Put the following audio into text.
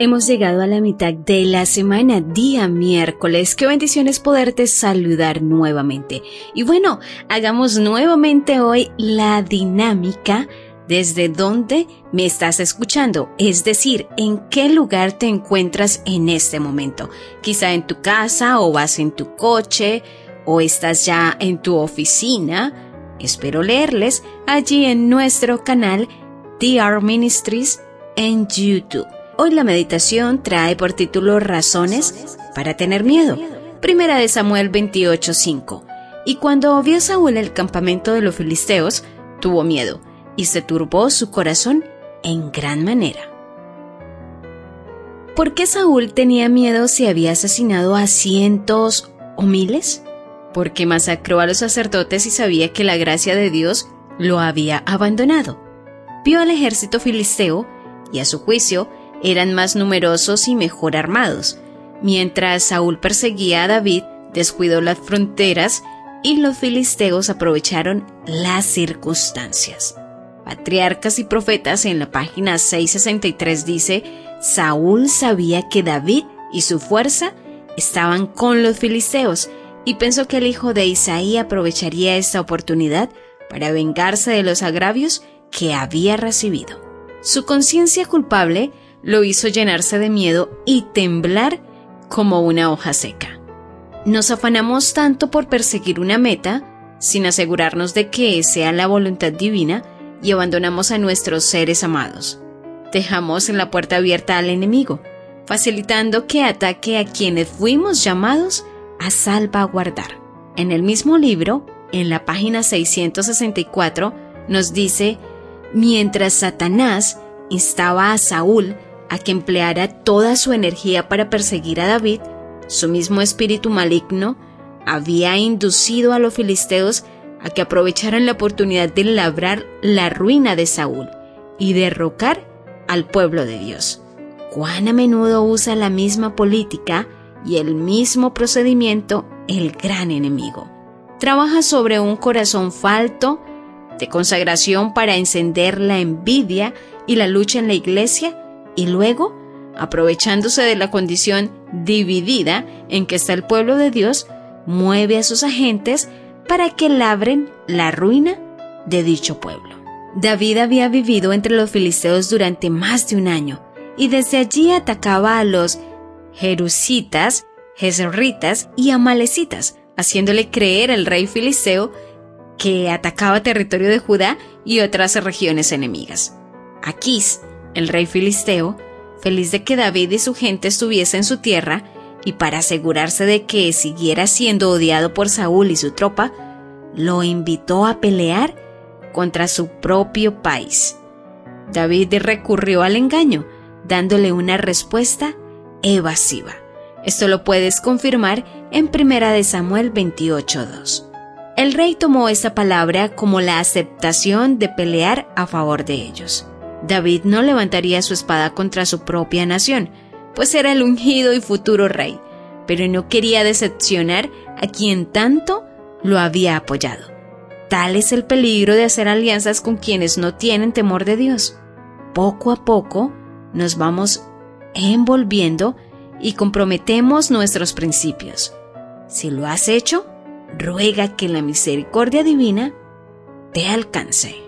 Hemos llegado a la mitad de la semana, día miércoles. Qué bendiciones poderte saludar nuevamente. Y bueno, hagamos nuevamente hoy la dinámica desde dónde me estás escuchando, es decir, en qué lugar te encuentras en este momento. Quizá en tu casa o vas en tu coche o estás ya en tu oficina. Espero leerles allí en nuestro canal DR Ministries en YouTube. Hoy la meditación trae por título Razones para tener miedo. Primera de Samuel 28:5. Y cuando vio Saúl el campamento de los filisteos, tuvo miedo y se turbó su corazón en gran manera. ¿Por qué Saúl tenía miedo si había asesinado a cientos o miles? Porque masacró a los sacerdotes y sabía que la gracia de Dios lo había abandonado. Vio al ejército filisteo y a su juicio eran más numerosos y mejor armados. Mientras Saúl perseguía a David, descuidó las fronteras y los filisteos aprovecharon las circunstancias. Patriarcas y Profetas en la página 663 dice, Saúl sabía que David y su fuerza estaban con los filisteos y pensó que el hijo de Isaí aprovecharía esta oportunidad para vengarse de los agravios que había recibido. Su conciencia culpable lo hizo llenarse de miedo y temblar como una hoja seca. Nos afanamos tanto por perseguir una meta, sin asegurarnos de que sea la voluntad divina, y abandonamos a nuestros seres amados. Dejamos la puerta abierta al enemigo, facilitando que ataque a quienes fuimos llamados a salvaguardar. En el mismo libro, en la página 664, nos dice, mientras Satanás instaba a Saúl a que empleara toda su energía para perseguir a David, su mismo espíritu maligno había inducido a los filisteos a que aprovecharan la oportunidad de labrar la ruina de Saúl y derrocar al pueblo de Dios. Cuán a menudo usa la misma política y el mismo procedimiento el gran enemigo. Trabaja sobre un corazón falto de consagración para encender la envidia y la lucha en la iglesia y luego, aprovechándose de la condición dividida en que está el pueblo de Dios, mueve a sus agentes para que labren la ruina de dicho pueblo. David había vivido entre los filisteos durante más de un año y desde allí atacaba a los jerusitas, jezreelitas y amalecitas, haciéndole creer al rey filisteo que atacaba territorio de Judá y otras regiones enemigas. Aquís el rey filisteo, feliz de que David y su gente estuviesen en su tierra, y para asegurarse de que siguiera siendo odiado por Saúl y su tropa, lo invitó a pelear contra su propio país. David recurrió al engaño, dándole una respuesta evasiva. Esto lo puedes confirmar en 1 de Samuel 28:2. El rey tomó esta palabra como la aceptación de pelear a favor de ellos. David no levantaría su espada contra su propia nación, pues era el ungido y futuro rey, pero no quería decepcionar a quien tanto lo había apoyado. Tal es el peligro de hacer alianzas con quienes no tienen temor de Dios. Poco a poco nos vamos envolviendo y comprometemos nuestros principios. Si lo has hecho, ruega que la misericordia divina te alcance.